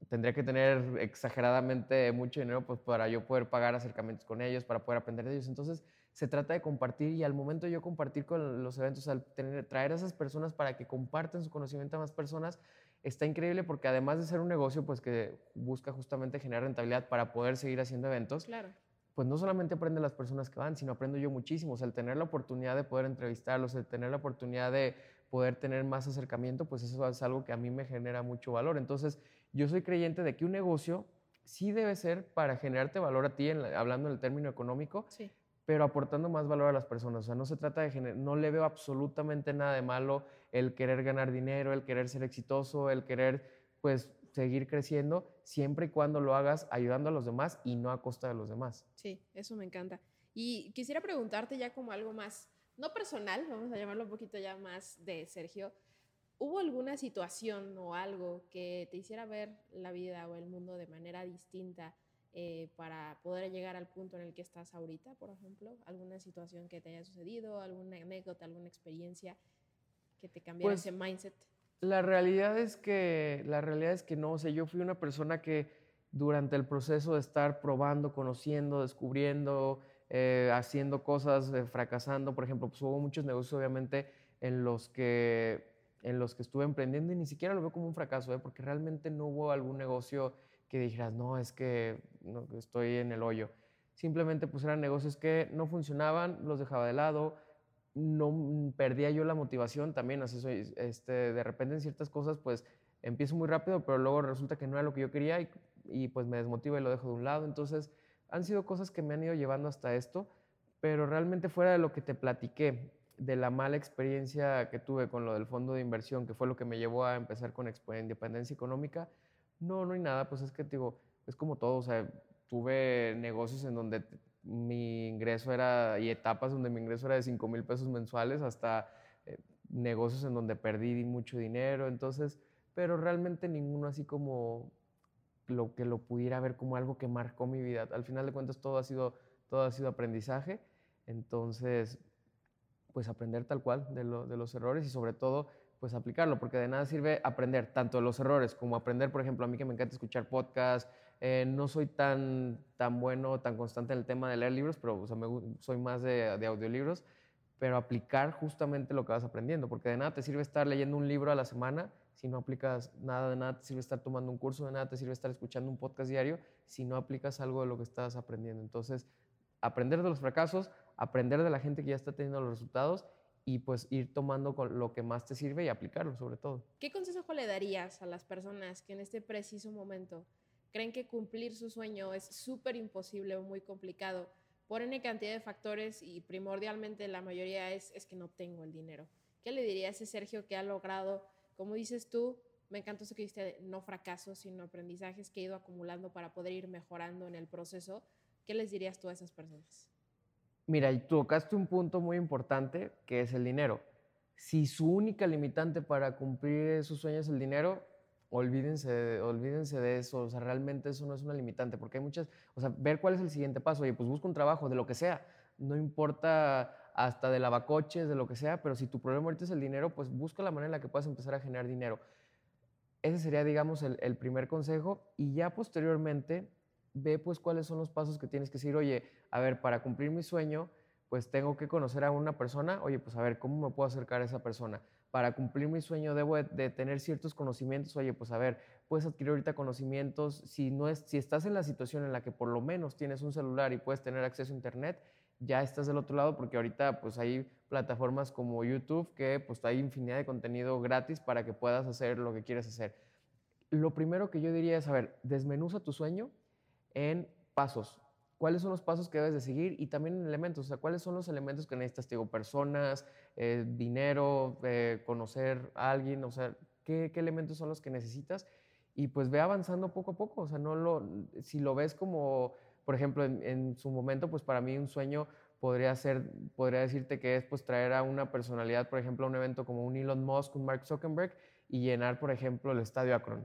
tendría que tener exageradamente mucho dinero pues, para yo poder pagar acercamientos con ellos, para poder aprender de ellos. Entonces, se trata de compartir y al momento de yo compartir con los eventos, al tener, traer a esas personas para que compartan su conocimiento a más personas, está increíble porque además de ser un negocio pues que busca justamente generar rentabilidad para poder seguir haciendo eventos, claro. pues no solamente aprenden las personas que van, sino aprendo yo muchísimo. O sea, el tener la oportunidad de poder entrevistarlos, el tener la oportunidad de poder tener más acercamiento, pues eso es algo que a mí me genera mucho valor. Entonces, yo soy creyente de que un negocio sí debe ser para generarte valor a ti, hablando en el término económico, pero aportando más valor a las personas. O sea, no se trata de generar, no le veo absolutamente nada de malo el querer ganar dinero, el querer ser exitoso, el querer, pues, seguir creciendo, siempre y cuando lo hagas ayudando a los demás y no a costa de los demás. Sí, eso me encanta. Y quisiera preguntarte ya como algo más no personal, vamos a llamarlo un poquito ya más de Sergio, ¿hubo alguna situación o algo que te hiciera ver la vida o el mundo de manera distinta eh, para poder llegar al punto en el que estás ahorita, por ejemplo? ¿Alguna situación que te haya sucedido, alguna anécdota, alguna experiencia que te cambiara pues, ese mindset? La realidad es que, la realidad es que no, o sea, yo fui una persona que durante el proceso de estar probando, conociendo, descubriendo, eh, haciendo cosas, eh, fracasando. Por ejemplo, pues hubo muchos negocios, obviamente, en los que en los que estuve emprendiendo y ni siquiera lo veo como un fracaso, ¿eh? porque realmente no hubo algún negocio que dijeras, no, es que no, estoy en el hoyo. Simplemente pues eran negocios que no funcionaban, los dejaba de lado, no mm, perdía yo la motivación también, así soy, este, de repente en ciertas cosas pues empiezo muy rápido, pero luego resulta que no era lo que yo quería y, y pues me desmotiva y lo dejo de un lado. Entonces han sido cosas que me han ido llevando hasta esto, pero realmente fuera de lo que te platiqué, de la mala experiencia que tuve con lo del fondo de inversión, que fue lo que me llevó a empezar con Independencia Económica, no, no hay nada, pues es que digo, es como todo, o sea, tuve negocios en donde mi ingreso era, y etapas donde mi ingreso era de 5 mil pesos mensuales hasta, eh, negocios en donde perdí mucho dinero, entonces, pero realmente ninguno así como lo que lo pudiera ver como algo que marcó mi vida. Al final de cuentas todo ha sido, todo ha sido aprendizaje, entonces, pues aprender tal cual de, de los errores y sobre todo pues aplicarlo, porque de nada sirve aprender tanto de los errores como aprender, por ejemplo, a mí que me encanta escuchar podcasts, eh, no soy tan, tan bueno, tan constante en el tema de leer libros, pero soy más de, de, audiolibros, pero aplicar justamente lo que vas aprendiendo, porque de nada te sirve estar leyendo un libro a la semana si no aplicas nada, de nada te sirve estar tomando un curso, de nada te sirve estar escuchando un podcast diario si no aplicas algo de lo que estás aprendiendo. Entonces, aprender de los fracasos, aprender de la gente que ya está teniendo los resultados y pues ir tomando lo que más te sirve y aplicarlo sobre todo. ¿Qué consejo le darías a las personas que en este preciso momento creen que cumplir su sueño es súper imposible o muy complicado por N cantidad de factores y primordialmente la mayoría es, es que no tengo el dinero? ¿Qué le diría a ese Sergio que ha logrado, como dices tú, me encantó eso que dijiste, no fracasos, sino aprendizajes que he ido acumulando para poder ir mejorando en el proceso? ¿Qué les dirías tú a esas personas? Mira, y tocaste un punto muy importante que es el dinero. Si su única limitante para cumplir sus sueños es el dinero, olvídense, olvídense de eso. O sea, realmente eso no es una limitante, porque hay muchas, o sea, ver cuál es el siguiente paso. Oye, pues busca un trabajo, de lo que sea. No importa hasta de lavacoches, de lo que sea, pero si tu problema ahorita es el dinero, pues busca la manera en la que puedas empezar a generar dinero. Ese sería, digamos, el, primer consejo. Y ya posteriormente, ve pues cuáles son los pasos que tienes que seguir. Oye, a ver, para cumplir mi sueño, pues tengo que conocer a una persona. Oye, pues a ver, ¿cómo me puedo acercar a esa persona? Para cumplir mi sueño debo de, tener ciertos conocimientos. Oye, pues a ver, puedes adquirir ahorita conocimientos. Si, no es, si estás en la situación en la que por lo menos tienes un celular y puedes tener acceso a Internet, ya estás del otro lado porque ahorita pues hay plataformas como YouTube que pues hay infinidad de contenido gratis para que puedas hacer lo que quieres hacer. Lo primero que yo diría es, a ver, desmenuza tu sueño, en pasos. ¿Cuáles son los pasos que debes de seguir? Y también en elementos, o sea, ¿cuáles son los elementos que necesitas? Digo, personas, eh, dinero, eh, conocer a alguien, o sea, ¿qué, elementos son los que necesitas? Y pues ve avanzando poco a poco, o sea, no lo, si lo ves como, por ejemplo, en, su momento, pues para mí un sueño podría ser, podría decirte que es pues traer a una personalidad, por ejemplo, a un evento como un Elon Musk, un Mark Zuckerberg, y llenar, por ejemplo, el Estadio Akron.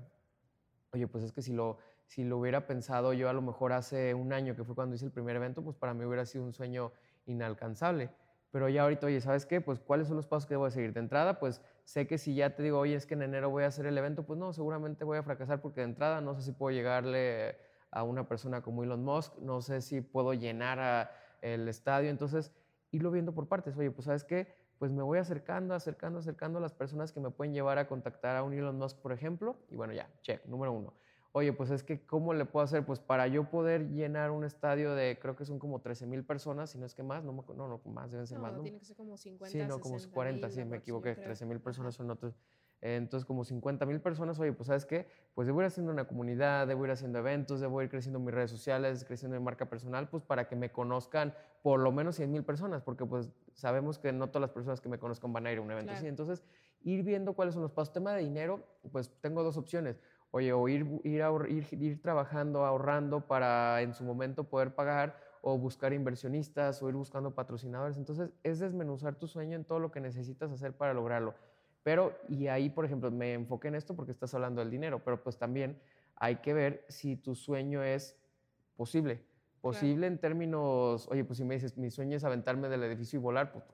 Oye, pues es que si lo, si lo hubiera pensado yo a lo mejor hace un año, que fue cuando hice el primer evento, pues para mí hubiera sido un sueño inalcanzable. Pero ya ahorita, oye, ¿sabes qué? Pues cuáles son los pasos que debo de seguir. De entrada, pues sé que si ya te digo, oye, es que en enero voy a hacer el evento, pues no, seguramente voy a fracasar porque de entrada no sé si puedo llegarle a una persona como Elon Musk, no sé si puedo llenar el estadio. Entonces, irlo viendo por partes. Oye, pues ¿sabes qué? Pues me voy acercando, acercando, acercando a las personas que me pueden llevar a contactar a un Elon Musk, por ejemplo. Y bueno, ya, check, número uno oye, pues es que, ¿cómo le puedo hacer? Pues para yo poder llenar un estadio de, creo que son como 13 mil personas, si no es que más, no, no, no más, deben ser más. No, tiene que ser como 50, Sí, no, como 40, sí, me equivoqué, 13 mil personas son otros. Entonces, como 50 mil personas, oye, pues ¿sabes qué? Pues debo ir haciendo una comunidad, debo ir haciendo eventos, debo ir creciendo mis redes sociales, creciendo mi marca personal, pues para que me conozcan por lo menos 100 mil personas, porque pues sabemos que no todas las personas que me conozcan van a ir a un evento así. Entonces, ir viendo cuáles son los pasos. Tema de dinero, pues tengo dos opciones oye, o ir, ir, ir, ir trabajando, ahorrando para en su momento poder pagar o buscar inversionistas o ir buscando patrocinadores. Entonces, es desmenuzar tu sueño en todo lo que necesitas hacer para lograrlo. Pero, y ahí, por ejemplo, me enfoqué en esto porque estás hablando del dinero, pero pues también hay que ver si tu sueño es posible. Posible en términos, oye, pues si me dices, mi sueño es aventarme del edificio y volar, pues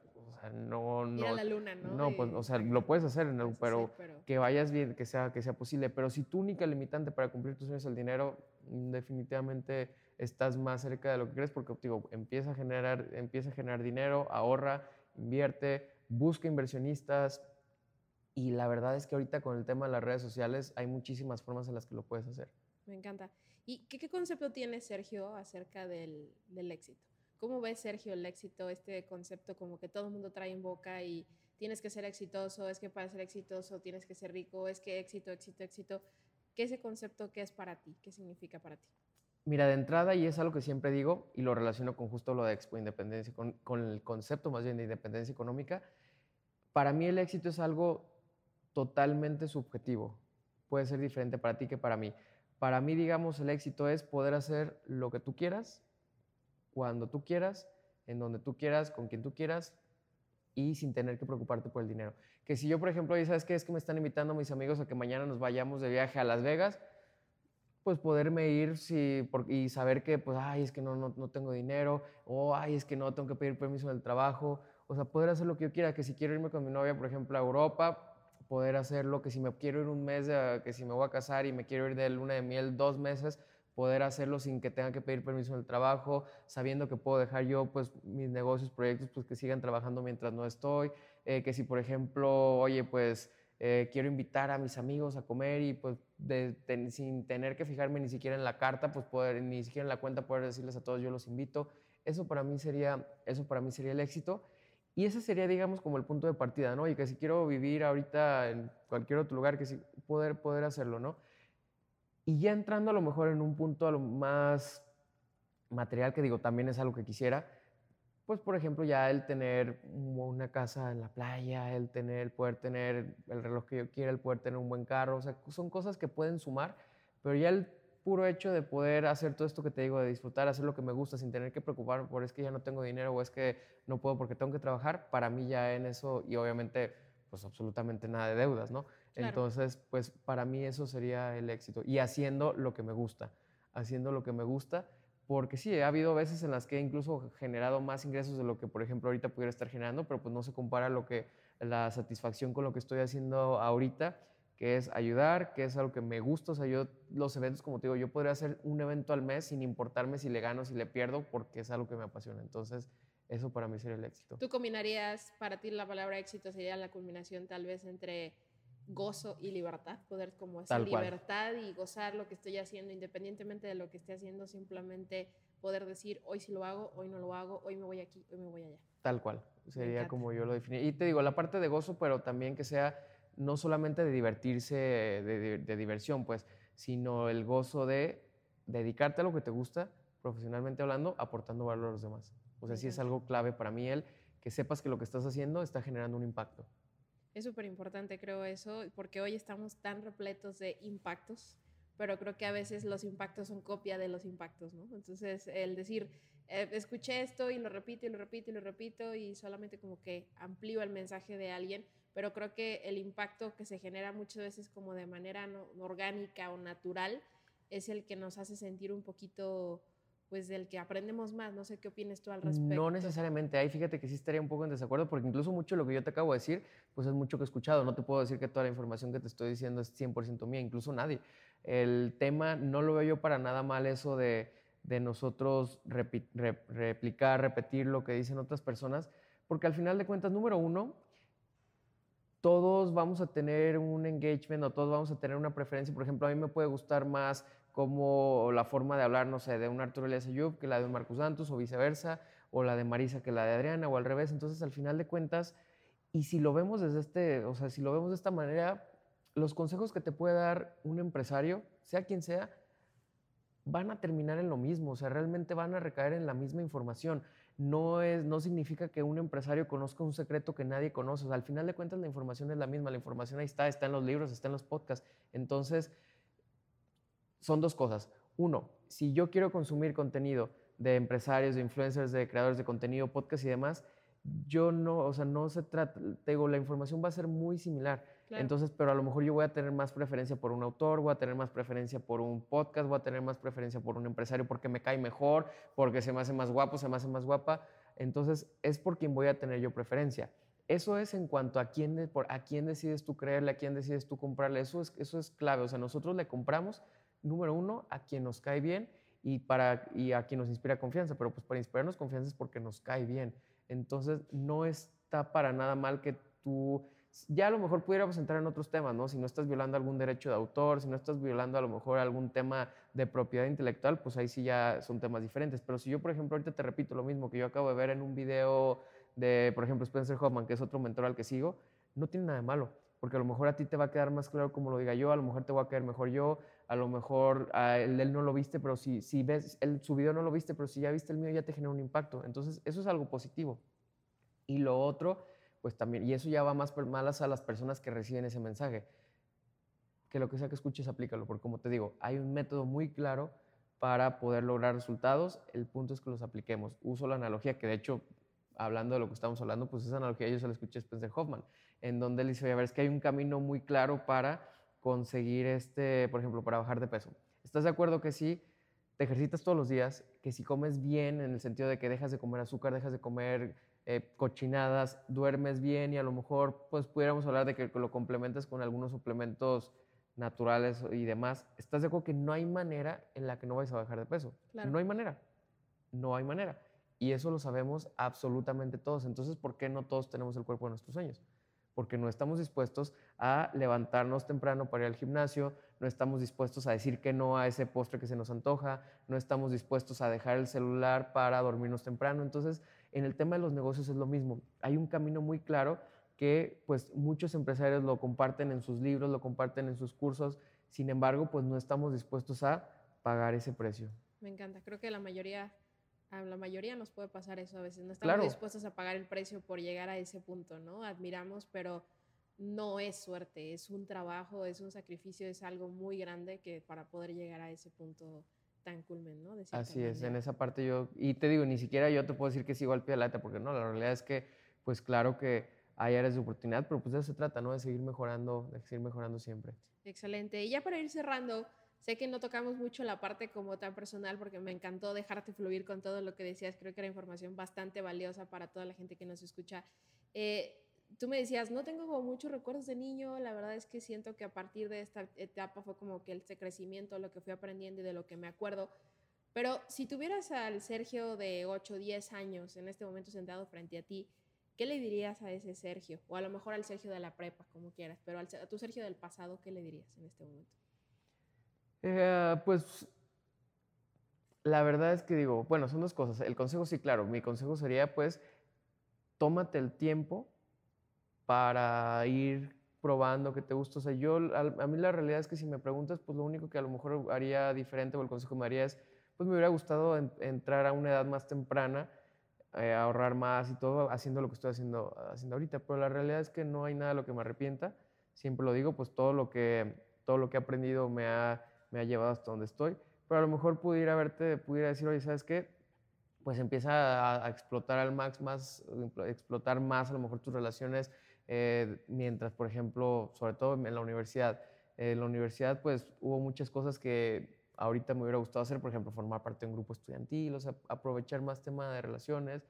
no, no. Ir a la luna, ¿no? No, pues, o sea, lo puedes hacer, pero, que vayas bien, que sea, que sea posible. Pero si tu única limitante para cumplir tus sueños es el dinero, definitivamente estás más cerca de lo que crees porque, digo, empieza a generar, empieza a generar dinero, ahorra, invierte, busca inversionistas. Y la verdad es que ahorita con el tema de las redes sociales hay muchísimas formas en las que lo puedes hacer. Me encanta. ¿Y qué, qué concepto tiene Sergio acerca del, del éxito? ¿Cómo ves, Sergio, el éxito, este concepto como que todo el mundo trae en boca y tienes que ser exitoso, es que para ser exitoso tienes que ser rico, es que éxito, éxito, éxito? ¿Qué es ese concepto qué es para ti? ¿Qué significa para ti? Mira, de entrada, y es algo que siempre digo, y lo relaciono con justo lo de Expo Independencia, con, con el concepto más bien de independencia económica, para mí el éxito es algo totalmente subjetivo. Puede ser diferente para ti que para mí. Para mí, digamos, el éxito es poder hacer lo que tú quieras cuando tú quieras, en donde tú quieras, con quien tú quieras, y sin tener que preocuparte por el dinero. Que si yo, por ejemplo, ¿sabes qué? Es que me están invitando mis amigos a que mañana nos vayamos de viaje a Las Vegas, pues poderme ir si, y saber que, pues, ay, es que no, no, no tengo dinero, o ay, es que no, tengo que pedir permiso del trabajo, o sea, poder hacer lo que yo quiera, que si quiero irme con mi novia, por ejemplo, a Europa, poder hacerlo, que si me quiero ir un mes, que si me voy a casar y me quiero ir de luna de miel dos meses, poder hacerlo sin que tenga que pedir permiso en el trabajo, sabiendo que puedo dejar yo pues mis negocios, proyectos, pues que sigan trabajando mientras no estoy, eh, que si por ejemplo, oye, pues eh, quiero invitar a mis amigos a comer y pues sin tener que fijarme ni siquiera en la carta, pues poder, ni siquiera en la cuenta poder decirles a todos yo los invito, eso para mí sería, eso para mí sería el éxito. Y ese sería, digamos, como el punto de partida, ¿no? Y que si quiero vivir ahorita en cualquier otro lugar, que sí poder, poder hacerlo, ¿no? Y ya entrando a lo mejor en un punto a lo más material, que digo, también es algo que quisiera, pues por ejemplo ya el tener una casa en la playa, el tener, el poder tener el reloj que yo quiera, el poder tener un buen carro, o sea, son cosas que pueden sumar, pero ya el puro hecho de poder hacer todo esto que te digo, de disfrutar, hacer lo que me gusta sin tener que preocuparme por es que ya no tengo dinero o es que no puedo porque tengo que trabajar, para mí ya en eso, y obviamente pues absolutamente nada de deudas, ¿no? Entonces, pues para mí eso sería el éxito. Y haciendo lo que me gusta, haciendo lo que me gusta, porque sí, ha habido veces en las que he incluso generado más ingresos de lo que, por ejemplo, ahorita pudiera estar generando, pero pues no se compara lo que, la satisfacción con lo que estoy haciendo ahorita, que es ayudar, que es algo que me gusta. O sea, yo los eventos, como te digo, yo podría hacer un evento al mes sin importarme si le gano, si le pierdo, porque es algo que me apasiona. Entonces, eso para mí sería el éxito. ¿Tú combinarías, para ti la palabra éxito sería la culminación tal vez entre gozo y libertad, poder como hacer libertad y gozar lo que estoy haciendo independientemente de lo que esté haciendo, simplemente poder decir hoy sí lo hago, hoy no lo hago, hoy me voy aquí, hoy me voy allá. Tal cual, sería como yo lo definiría. Y te digo, la parte de gozo, pero también que sea no solamente de divertirse, de, diversión, pues, sino el gozo de dedicarte a lo que te gusta, profesionalmente hablando, aportando valor a los demás. O sea, sí es algo clave para mí el que sepas que lo que estás haciendo está generando un impacto. Es súper importante, creo eso, porque hoy estamos tan repletos de impactos, pero creo que a veces los impactos son copia de los impactos, ¿no? Entonces, el decir, eh, escuché esto y lo repito y lo repito y lo repito y solamente como que amplío el mensaje de alguien, pero creo que el impacto que se genera muchas veces como de manera no, orgánica o natural es el que nos hace sentir un poquito pues del que aprendemos más. No sé qué opinas tú al respecto. No necesariamente. Ahí fíjate que sí estaría un poco en desacuerdo porque incluso mucho lo que yo te acabo de decir, pues es mucho que he escuchado. No te puedo decir que toda la información que te estoy diciendo es 100% mía, incluso nadie. El tema no lo veo yo para nada mal eso de, de nosotros replicar, repetir lo que dicen otras personas, porque al final de cuentas, número uno, todos vamos a tener un engagement o todos vamos a tener una preferencia. Por ejemplo, a mí me puede gustar más como la forma de hablar, no sé, de un Arturo Elias Ayub que la de un Marcus Santos o viceversa, o la de Marisa que la de Adriana o al revés. Entonces, al final de cuentas, y si lo vemos desde este, o sea, si lo vemos de esta manera, los consejos que te puede dar un empresario, sea quien sea, van a terminar en lo mismo, o sea, realmente van a recaer en la misma información. No, es, no significa que un empresario conozca un secreto que nadie conoce, al final de cuentas la información es la misma, la información ahí está, está en los libros, está en los podcasts. Entonces, son dos cosas. Uno, si yo quiero consumir contenido de empresarios, de influencers, de creadores de contenido, podcast y demás, yo no, o sea, no se trata, te la información va a ser muy similar. Entonces, pero a lo mejor yo voy a tener más preferencia por un autor, voy a tener más preferencia por un podcast, voy a tener más preferencia por un empresario porque me cae mejor, porque se me hace más guapo, se me hace más guapa. Entonces, es por quien voy a tener yo preferencia. Eso es en cuanto a quién, a quién decides tú creerle, a quién decides tú comprarle. Eso es, eso es clave. O sea, nosotros le compramos número uno, a quien nos cae bien y, para, y a quien nos inspira confianza, pero pues para inspirarnos confianza es porque nos cae bien. Entonces, no está para nada mal que tú, ya a lo mejor pudiéramos entrar en otros temas, ¿no? Si no estás violando algún derecho de autor, si no estás violando a lo mejor algún tema de propiedad intelectual, pues ahí sí ya son temas diferentes. Pero si yo, por ejemplo, ahorita te repito lo mismo que yo acabo de ver en un video de, por ejemplo, Spencer Hoffman, que es otro mentor al que sigo, no tiene nada de malo porque a lo mejor a ti te va a quedar más claro como lo diga yo, a lo mejor te va a quedar mejor yo, a lo mejor a él, no lo viste, pero si, si ves, su video no lo viste, pero si ya viste el mío ya te genera un impacto. Entonces, eso es algo positivo. Y lo otro, pues también, y eso ya va más malas a las personas que reciben ese mensaje, que lo que sea que escuches, aplícalo, porque como te digo, hay un método muy claro para poder lograr resultados, el punto es que los apliquemos. Uso la analogía que de hecho hablando de lo que estamos hablando, pues esa analogía yo se la escuché a Spencer Hoffman, en donde él dice, a ver, es que hay un camino muy claro para conseguir este, por ejemplo, para bajar de peso. ¿Estás de acuerdo que si te ejercitas todos los días, que si comes bien, en el sentido de que dejas de comer azúcar, dejas de comer eh, cochinadas, duermes bien y a lo mejor pues pudiéramos hablar de que lo complementes con algunos suplementos naturales y demás, ¿estás de acuerdo que no hay manera en la que no vayas a bajar de peso? No hay manera, no hay manera. Y eso lo sabemos absolutamente todos. Entonces, ¿por qué no todos tenemos el cuerpo de nuestros sueños? Porque no estamos dispuestos a levantarnos temprano para ir al gimnasio, no estamos dispuestos a decir que no a ese postre que se nos antoja, no estamos dispuestos a dejar el celular para dormirnos temprano. Entonces, en el tema de los negocios es lo mismo. Hay un camino muy claro que pues muchos empresarios lo comparten en sus libros, lo comparten en sus cursos, sin embargo, pues no estamos dispuestos a pagar ese precio. Me encanta, creo que la mayoría, a la mayoría nos puede pasar eso a veces, no estamos dispuestos a pagar el precio por llegar a ese punto, ¿no? Admiramos, pero no es suerte, es un trabajo, es un sacrificio, es algo muy grande que para poder llegar a ese punto tan culmen, ¿no? Así es, en esa parte yo, y te digo, ni siquiera yo te puedo decir que sigo al pie de la letra, porque no, la realidad es que, pues claro que hay áreas de oportunidad, pero pues de eso se trata, ¿no? De seguir mejorando, de seguir mejorando siempre. Excelente. Y ya para ir cerrando, sé que no tocamos mucho la parte como tan personal porque me encantó dejarte fluir con todo lo que decías. Creo que era información bastante valiosa para toda la gente que nos escucha. Eh, tú me decías, no tengo como muchos recuerdos de niño, la verdad es que siento que a partir de esta etapa fue como que este crecimiento, lo que fui aprendiendo y de lo que me acuerdo. Pero si tuvieras al Sergio de 8, 10 años en este momento sentado frente a ti, ¿Qué le dirías a ese Sergio? O a lo mejor al Sergio de la prepa, como quieras, pero al, a tu Sergio del pasado, ¿qué le dirías en este momento? Eh, pues la verdad es que digo, bueno, son dos cosas. El consejo sí, claro, mi consejo sería pues tómate el tiempo para ir probando que te gusta. O sea, yo, a, mí la realidad es que si me preguntas, pues lo único que a lo mejor haría diferente o el consejo que me haría es, pues me hubiera gustado entrar a una edad más temprana eh, ahorrar más y todo haciendo lo que estoy haciendo, haciendo ahorita. Pero la realidad es que no hay nada lo que me arrepienta. Siempre lo digo, pues todo lo que, todo lo que he aprendido me ha, me ha llevado hasta donde estoy. Pero a lo mejor pudiera verte, pudiera decir, oye, ¿sabes qué? Pues empieza a, explotar al max más, explotar más a lo mejor tus relaciones, eh, mientras, por ejemplo, sobre todo en la universidad. En la universidad, pues hubo muchas cosas que ahorita me hubiera gustado hacer, por ejemplo, formar parte de un grupo estudiantil, aprovechar más tema de relaciones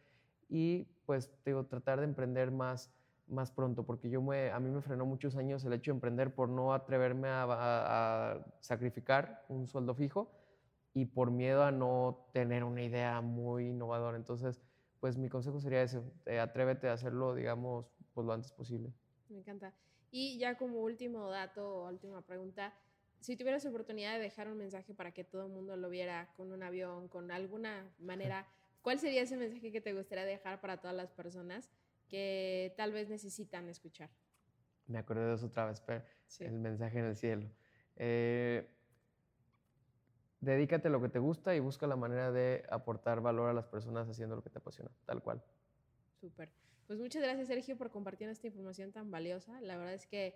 y pues digo, tratar de emprender más, más pronto, porque yo me, a mí me frenó muchos años el hecho de emprender por no atreverme a, sacrificar un sueldo fijo y por miedo a no tener una idea muy innovadora. Entonces, pues mi consejo sería ese, eh, atrévete a hacerlo, digamos, pues lo antes posible. Me encanta. Y ya como último dato o última pregunta, si tuvieras oportunidad de dejar un mensaje para que todo el mundo lo viera con un avión, con alguna manera, ¿cuál sería ese mensaje que te gustaría dejar para todas las personas que tal vez necesitan escuchar? Me acordé de eso otra vez, pero el mensaje en el cielo. Eh, dedícate a lo que te gusta y busca la manera de aportar valor a las personas haciendo lo que te apasiona, tal cual. Súper. Pues muchas gracias, Sergio, por compartir esta información tan valiosa. La verdad es que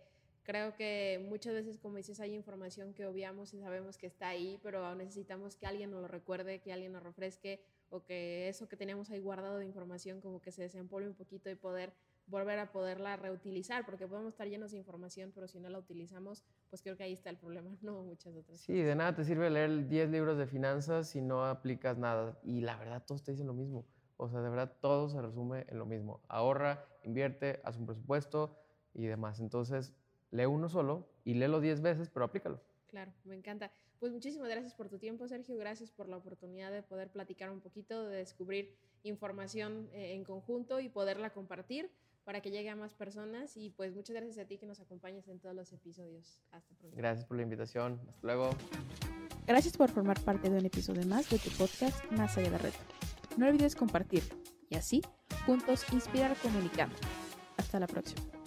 Creo que muchas veces, como dices, hay información que obviamos y sabemos que está ahí, pero necesitamos que alguien nos lo recuerde, que alguien nos refresque o que eso que teníamos ahí guardado de información como que se desempolve un poquito y poder volver a poderla reutilizar, porque podemos estar llenos de información, pero si no la utilizamos, pues creo que ahí está el problema, no muchas otras. Sí, de nada te sirve leer 10 libros de finanzas si no aplicas nada. Y la verdad, todos te dicen lo mismo. O sea, de verdad, todo se resume en lo mismo. Ahorra, invierte, haz un presupuesto y demás. Entonces, lee uno solo y léelo 10 veces, pero aplícalo. Claro, me encanta. Pues muchísimas gracias por tu tiempo, Sergio. Gracias por la oportunidad de poder platicar un poquito, de descubrir información eh, en conjunto y poderla compartir para que llegue a más personas. Y pues muchas gracias a ti que nos acompañes en todos los episodios. Hasta pronto. Gracias por la invitación. Hasta luego. Gracias por formar parte de un episodio más de tu podcast Más allá de la red. No olvides compartir y así juntos inspirar comunicando. Hasta la próxima.